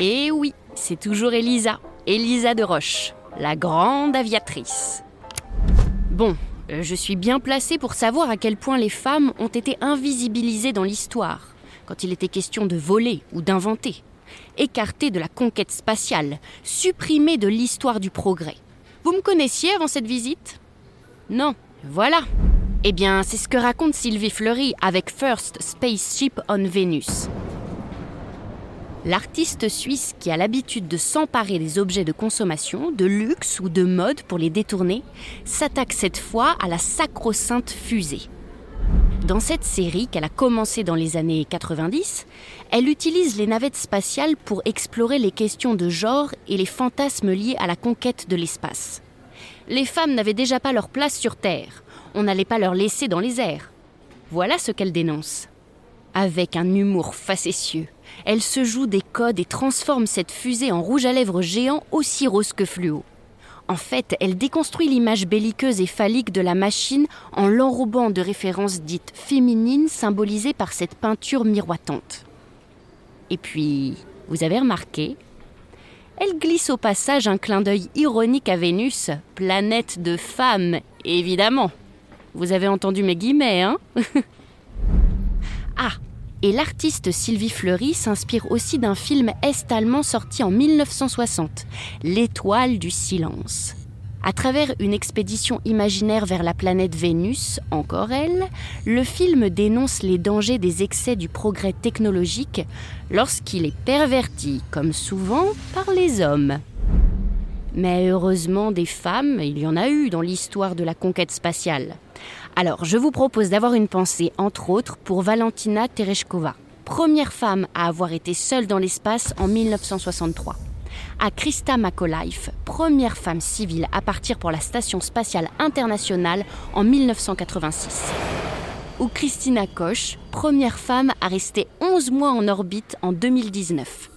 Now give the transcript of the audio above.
Et oui, c'est toujours Elisa, Elisa de Roche, la grande aviatrice. Bon, euh, je suis bien placée pour savoir à quel point les femmes ont été invisibilisées dans l'histoire, quand il était question de voler ou d'inventer, écartées de la conquête spatiale, supprimées de l'histoire du progrès. Vous me connaissiez avant cette visite? Non, voilà. Eh bien, c'est ce que raconte Sylvie Fleury avec First Spaceship on Venus. L'artiste suisse qui a l'habitude de s'emparer des objets de consommation, de luxe ou de mode pour les détourner, s'attaque cette fois à la sacro-sainte fusée. Dans cette série qu'elle a commencée dans les années 90, elle utilise les navettes spatiales pour explorer les questions de genre et les fantasmes liés à la conquête de l'espace. Les femmes n'avaient déjà pas leur place sur Terre, on n'allait pas leur laisser dans les airs. Voilà ce qu'elle dénonce. Avec un humour facétieux, elle se joue des codes et transforme cette fusée en rouge à lèvres géant aussi rose que fluo. En fait, elle déconstruit l'image belliqueuse et phallique de la machine en l'enrobant de références dites féminines symbolisées par cette peinture miroitante. Et puis, vous avez remarqué Elle glisse au passage un clin d'œil ironique à Vénus, planète de femmes, évidemment. Vous avez entendu mes guillemets, hein? Ah, et l'artiste Sylvie Fleury s'inspire aussi d'un film est-allemand sorti en 1960, L'étoile du silence. À travers une expédition imaginaire vers la planète Vénus, encore elle, le film dénonce les dangers des excès du progrès technologique lorsqu'il est perverti, comme souvent, par les hommes. Mais heureusement, des femmes, il y en a eu dans l'histoire de la conquête spatiale. Alors, je vous propose d'avoir une pensée, entre autres, pour Valentina Tereshkova, première femme à avoir été seule dans l'espace en 1963. À Krista McAuliffe, première femme civile à partir pour la Station spatiale internationale en 1986. Ou Christina Koch, première femme à rester 11 mois en orbite en 2019.